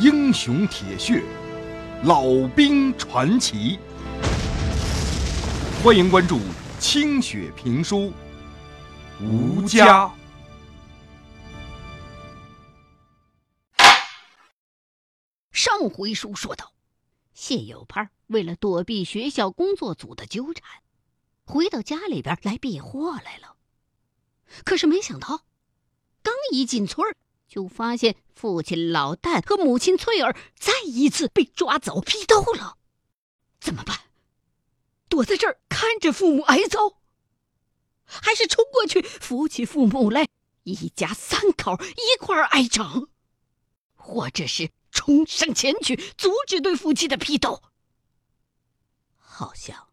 英雄铁血，老兵传奇。欢迎关注清雪评书《吴家》。上回书说到，谢有盼为了躲避学校工作组的纠缠，回到家里边来避祸来了。可是没想到，刚一进村儿。就发现父亲老旦和母亲翠儿再一次被抓走批斗了，怎么办？躲在这儿看着父母挨揍，还是冲过去扶起父母来，一家三口一块挨整，或者是冲上前去阻止对父亲的批斗？好像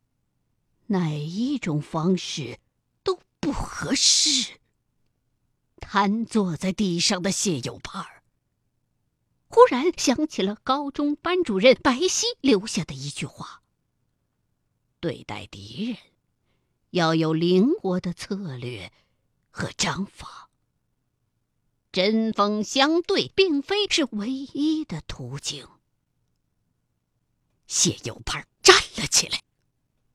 哪一种方式都不合适。瘫坐在地上的谢有盼儿，忽然想起了高中班主任白皙留下的一句话：“对待敌人，要有灵活的策略和章法。针锋相对并非是唯一的途径。”谢有盼站了起来，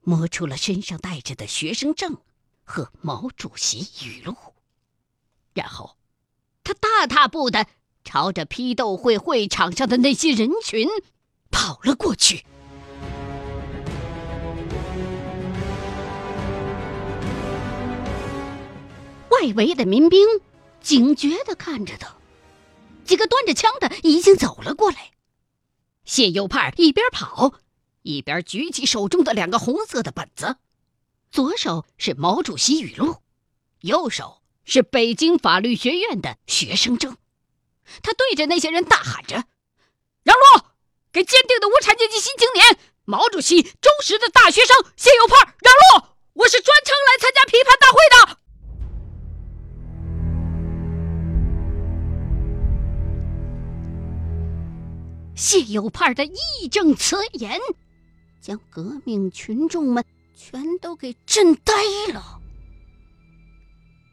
摸出了身上带着的学生证和毛主席语录。然后，他大踏步的朝着批斗会会场上的那些人群跑了过去。外围的民兵警觉的看着他，几个端着枪的已经走了过来。谢有盼一边跑，一边举起手中的两个红色的本子，左手是毛主席语录，右手。是北京法律学院的学生证，他对着那些人大喊着：“让路，给坚定的无产阶级新青年、毛主席忠实的大学生谢有盼让路！我是专程来参加批判大会的。”谢有盼的义正辞严，将革命群众们全都给震呆了。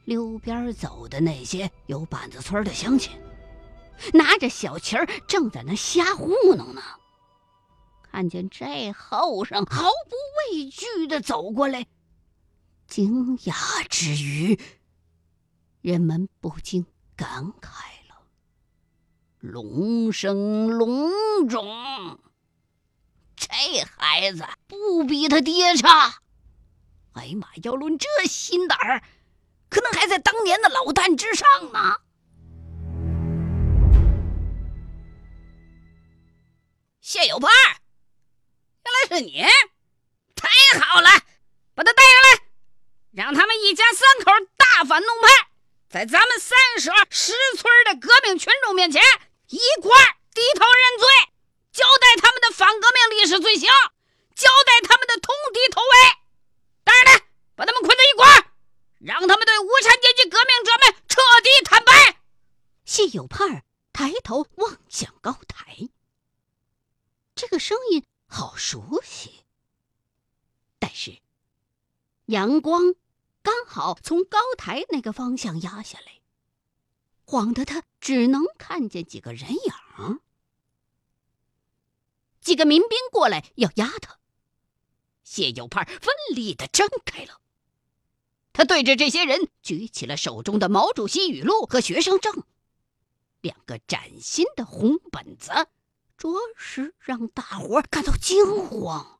溜边走的那些有板子村的乡亲，拿着小旗儿，正在那瞎糊弄呢。看见这后生毫不畏惧的走过来，惊讶之余，人们不禁感慨了：“龙生龙种，这孩子不比他爹差。哎呀妈，要论这心胆儿！”可能还在当年的老旦之上呢。谢有盼，原来是你，太好了！把他带上来，让他们一家三口大反动派，在咱们三舍十村的革命群众面前一块低头认罪，交代他们的反革命历史罪行，交代他们的通敌头尾。当然了，把他们捆在一块。让他们无产阶级革命者们彻底坦白。谢有盼抬头望向高台，这个声音好熟悉。但是，阳光刚好从高台那个方向压下来，晃得他只能看见几个人影。几个民兵过来要压他，谢有盼奋力的挣开了。他对着这些人举起了手中的毛主席语录和学生证，两个崭新的红本子，着实让大伙感到惊慌。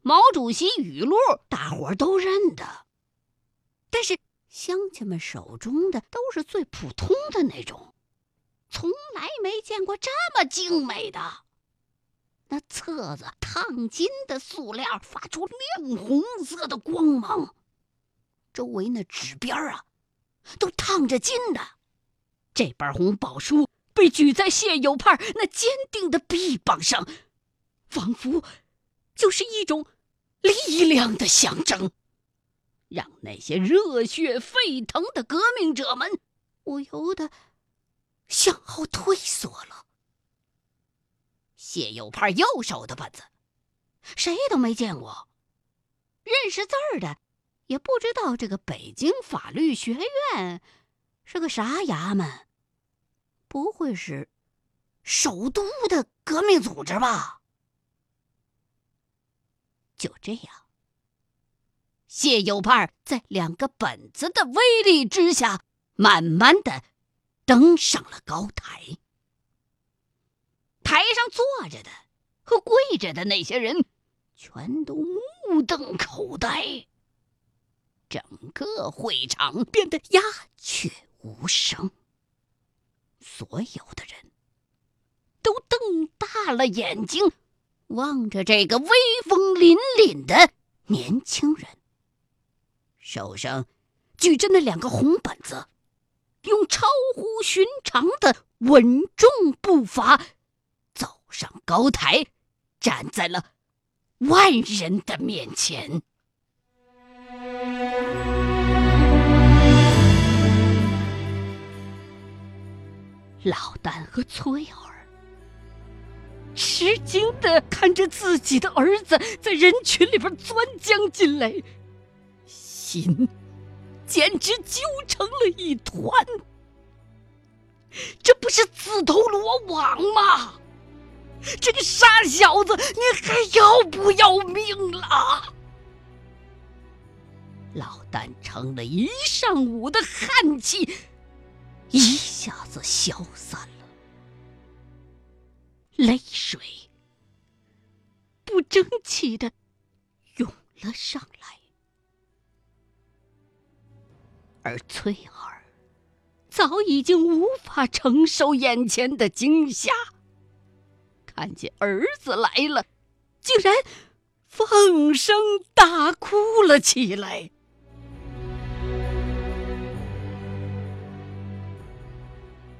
毛主席语录大伙都认得，但是乡亲们手中的都是最普通的那种，从来没见过这么精美的。那册子烫金的塑料发出亮红色的光芒，周围那纸边啊，都烫着金的。这本红宝书被举在谢有盼那坚定的臂膀上，仿佛就是一种力量的象征，让那些热血沸腾的革命者们不由得向后退缩了。谢有盼右手的本子，谁都没见过，认识字儿的也不知道这个北京法律学院是个啥衙门，不会是首都的革命组织吧。就这样，谢有盼在两个本子的威力之下，慢慢的登上了高台。台上坐着的和跪着的那些人，全都目瞪口呆。整个会场变得鸦雀无声，所有的人都瞪大了眼睛，望着这个威风凛凛的年轻人，手上举着那两个红本子，用超乎寻常的稳重步伐上高台，站在了万人的面前。老旦和崔儿吃惊的看着自己的儿子在人群里边钻将进来，心简直揪成了一团。这不是自投罗网吗？这个傻小子，你还要不要命了？老旦撑了一上午的汗气。一下子消散了，泪水不争气的涌了上来，而翠儿早已经无法承受眼前的惊吓，看见儿子来了，竟然放声大哭了起来。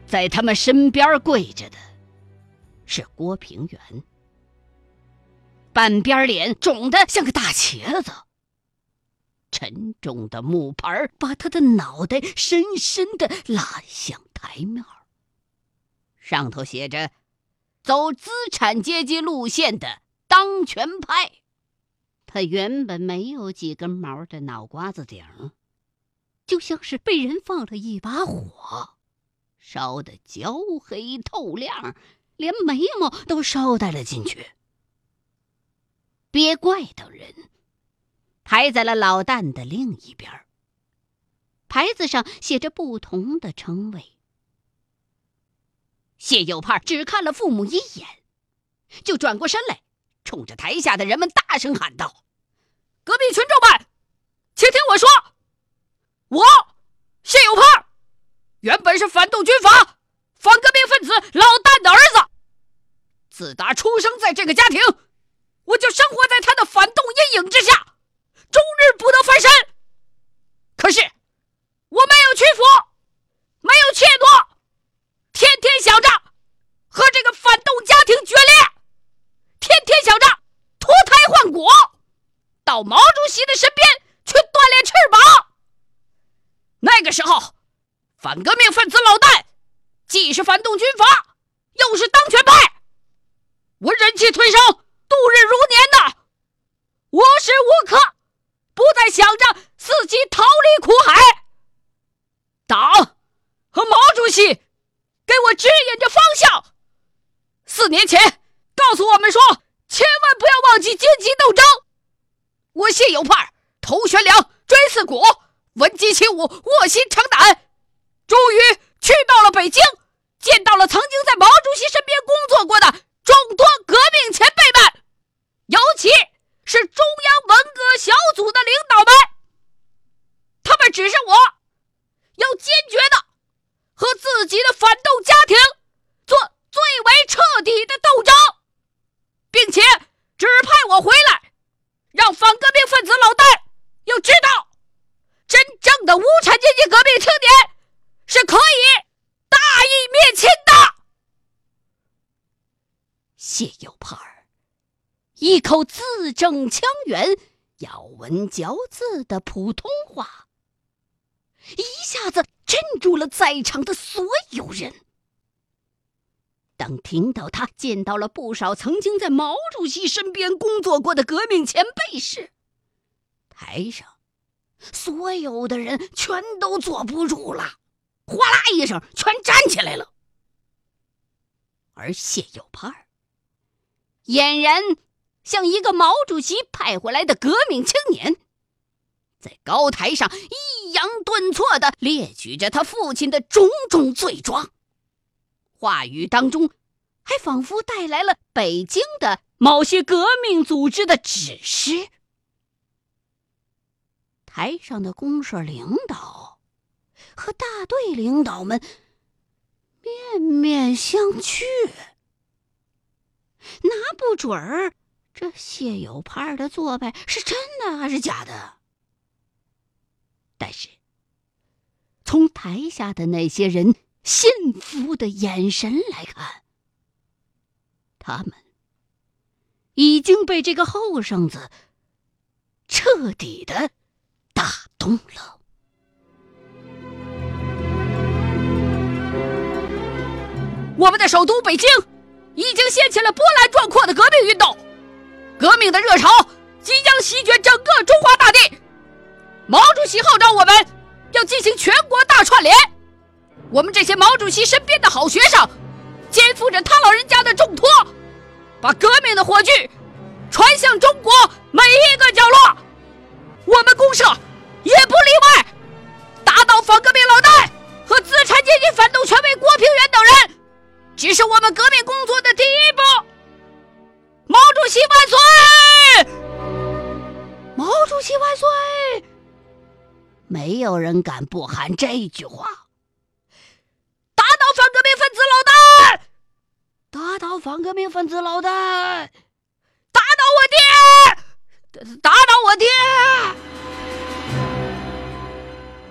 在他们身边跪着的是郭平原，半边脸肿得像个大茄子，沉重的木牌把他的脑袋深深的拉向台面上头写着“走资产阶级路线的当权派”。他原本没有几根毛的脑瓜子顶，就像是被人放了一把火。烧得焦黑透亮，连眉毛都捎带了进去。鳖怪等人排在了老旦的另一边，牌子上写着不同的称谓。谢有盼只看了父母一眼，就转过身来，冲着台下的人们大声喊道：“隔壁群众们，请听我说，我谢有盼。”原本是反动军阀、反革命分子老旦的儿子，自打出生在这个家庭，我就生活在他的反动阴影之下，终日不得翻身。可是我没有屈服，没有怯懦，天天想着和这个反动家庭决裂，天天想着脱胎换骨，毛主席的身边去锻炼翅膀。那个时候。反革命分子老旦，既是反动军阀，又是当权派，我忍气吞声，度日如年呐，无时无刻不在想着自己逃离苦海。党和毛主席给我指引着方向。四年前告诉我们说，千万不要忘记阶级斗争。我谢有盼，头悬梁，锥刺股，闻鸡起舞，卧薪尝胆。终于去到了北京，见到了曾经在毛主席身边工作过的众多革命前辈们，尤其是中央文革小组的领导们。他们指示我，要坚决的和自己的反动家庭做最为彻底的斗争，并且指派我回来，反革命分子老旦要知道真正的无产阶级革命青年。是可以大义灭亲的。谢有盼儿一口字正腔圆、咬文嚼字的普通话，一下子镇住了在场的所有人。当听到他见到了不少曾经在毛主席身边工作过的革命前辈时，台上所有的人全都坐不住了。哗啦一声，全站起来了。而谢有盼俨然像一个毛主席派回来的革命青年，在高台上抑扬顿挫的列举着他父亲的种种罪状，话语当中还仿佛带来了北京的某些革命组织的指示。台上的公社领导和大队领导们面面相觑。拿不准儿，这谢有盼的做派是真的还是假的？但是，从台下的那些人信服的眼神来看，他们已经被这个后生子彻底的打动了。我们的首都北京。已经掀起了波澜壮阔的革命运动，革命的热潮即将席卷整个中华大地。毛主席号召我们要进行全国大串联，我们这些毛主席身边的好学生，肩负着他老人家的重托，把革命的火炬传向中国每一个角落。我们公社也不例外，打倒反革命老大和资产阶级反动权威郭平原等人。只是我们革命工作的第一步。毛主席万岁！毛主席万岁！没有人敢不喊这句话。打倒反革命分子老大！反革命分子老大！打倒我爹！打倒我爹！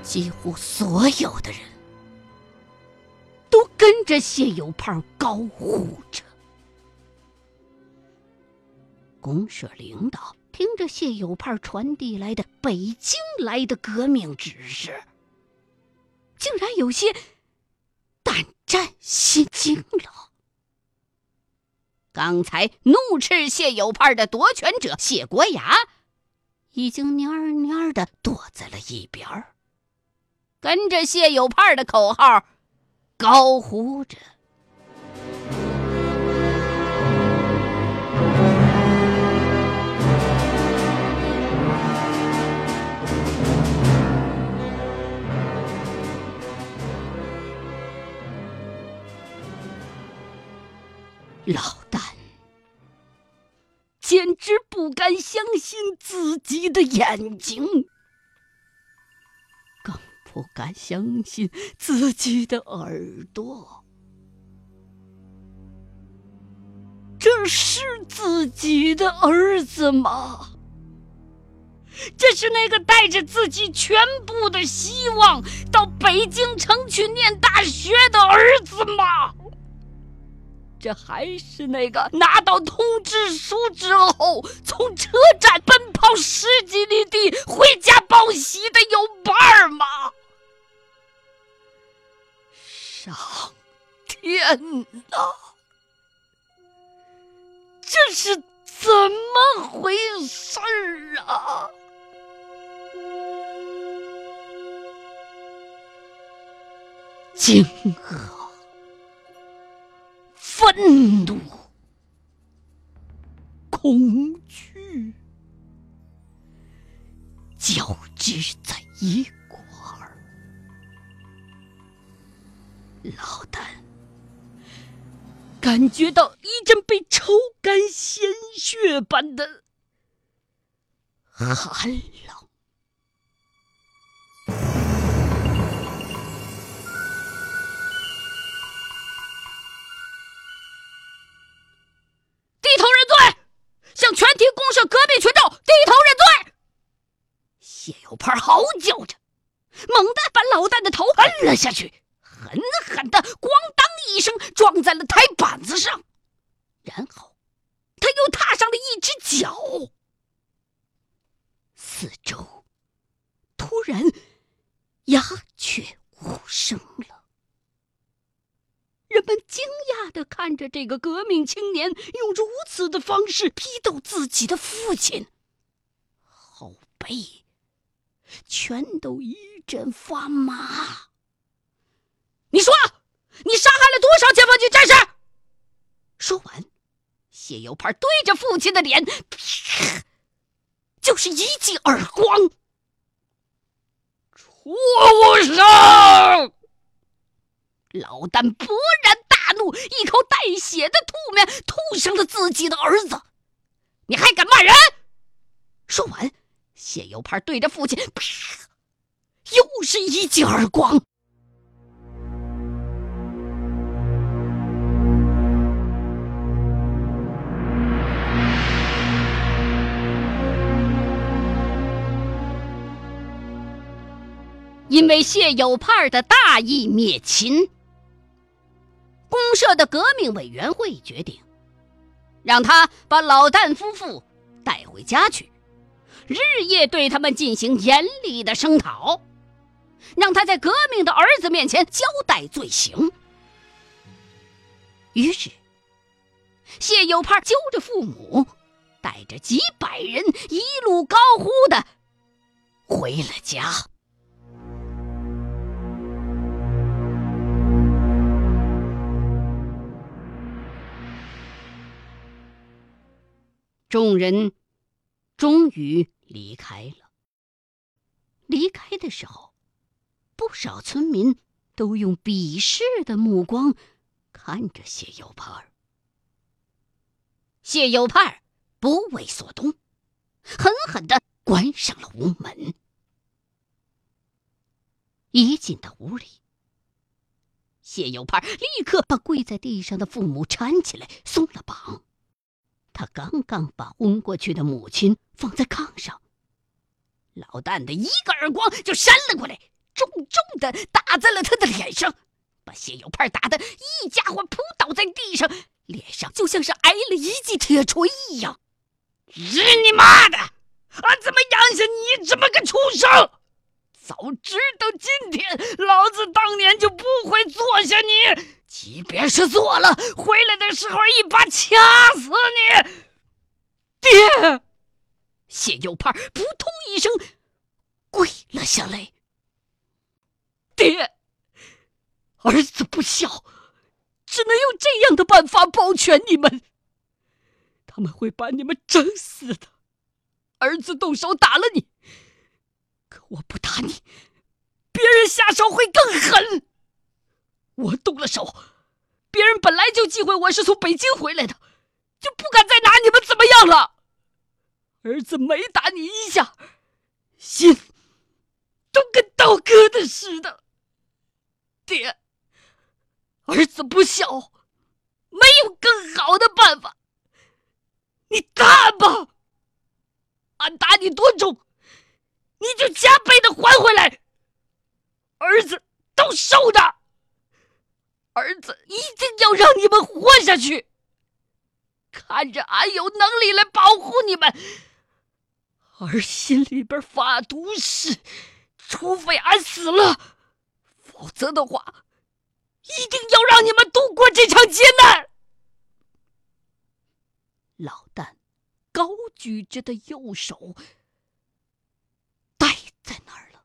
几乎所有的人。都跟着谢有盼高呼着。公社领导听着谢有盼传递来的北京来的革命指示，竟然有些胆战心惊了。刚才怒斥谢有派的夺权者谢国牙，已经蔫蔫的躲在了一边，跟着谢有派的口号。高呼着，老旦简直不敢相信自己的眼睛。更不敢相信自己的耳朵，这是自己的儿子吗？这是那个带着自己全部的希望到北京城去念大学的儿子吗？这还是那个拿到通知书之后从车站奔跑十几里地回家报喜的有伴儿吗？上天哪！这是怎么回事儿啊？惊愕、愤怒、恐惧交织在一块儿。老旦感觉到一阵被抽干鲜血般的寒冷。低头认罪，向全体公社革命群众低头认罪。谢有盼嚎叫着，猛地把老旦的头摁了下去。狠狠的咣当一声撞在了台板子上，然后他又踏上了一只脚。四周突然鸦雀无声了，人们惊讶看着这个革命青年用如此的方式批斗自己的父亲，后背全都一阵发麻。你说，你杀害了多少解放军战士？说完谢有盼对着父亲的脸，就是一记耳光。畜生！老旦勃然怒，一口带血的吐面吐上了自己的儿子。你还敢骂人？说完，谢有盼对着父亲，啪，又是一记耳光。因为谢有盼的大义灭亲，公社的革命委员会决定，让他把老旦夫妇带回家去，日夜对他们进行严厉的声讨，让他在革命的儿子面前交代罪行。于是，谢有盼揪着父母，带着几百人，一路高呼的回了家。众人终于离开了。离开的时候，不少村民都用鄙视的目光看着谢有盼。谢有盼不为所动，狠狠的关上了屋门。一进到屋里，谢有盼立刻把跪在地上的父母搀起来，松了绑。他刚刚把昏过去的母亲放在炕上，老旦的一个耳光就扇了过来，重重的打在了他的脸上，把谢有盼打的一家伙扑倒在地上，脸上就像是挨了一记铁锤一样。日你妈的！俺怎么养下你这么个畜生？早知道今天，老子当年就不会坐下你。即便是坐了，回来的时候一把掐死你！爹，谢有盼扑通一声跪了下来。爹，儿子不孝，只能用这样的办法保全你们。他们会把你们整死的。儿子动手打了你，我不打你，别人下手会更狠。我动了手，别人本来就忌讳我是从北京回来的，就不敢再拿你们怎么样了。儿子每打你一下，心都跟刀割的似的。爹，儿子不孝，没有更好的办法，你打吧。俺打你多重，你就加倍的还回来。儿子都受着。儿子一定要让你们活下去，看着俺有能力来保护你们。儿心里边发毒誓，除非俺死了，否则的话，一定要让你们度过这场劫难。老旦高举着的右手在那儿了。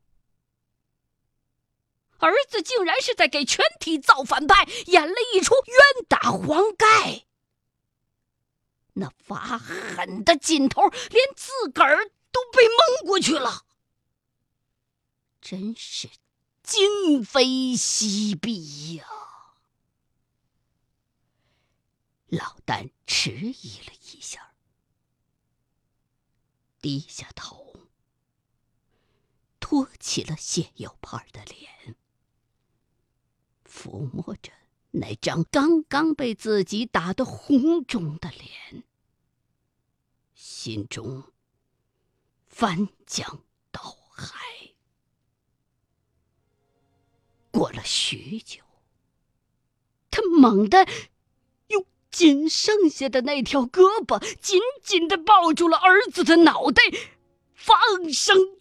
儿子竟然是在给全体造反派演了一出冤打黄盖，那发狠的劲头，连自个儿都被蒙过去了，真是今非昔比呀！老旦迟疑了一下，低下头，托起了谢有盼的脸。抚摸着那张刚刚被自己打得红肿的脸，心中翻江倒海。过了许久，他猛地用仅剩下的那条胳膊紧紧的抱住了儿子的脑袋，放声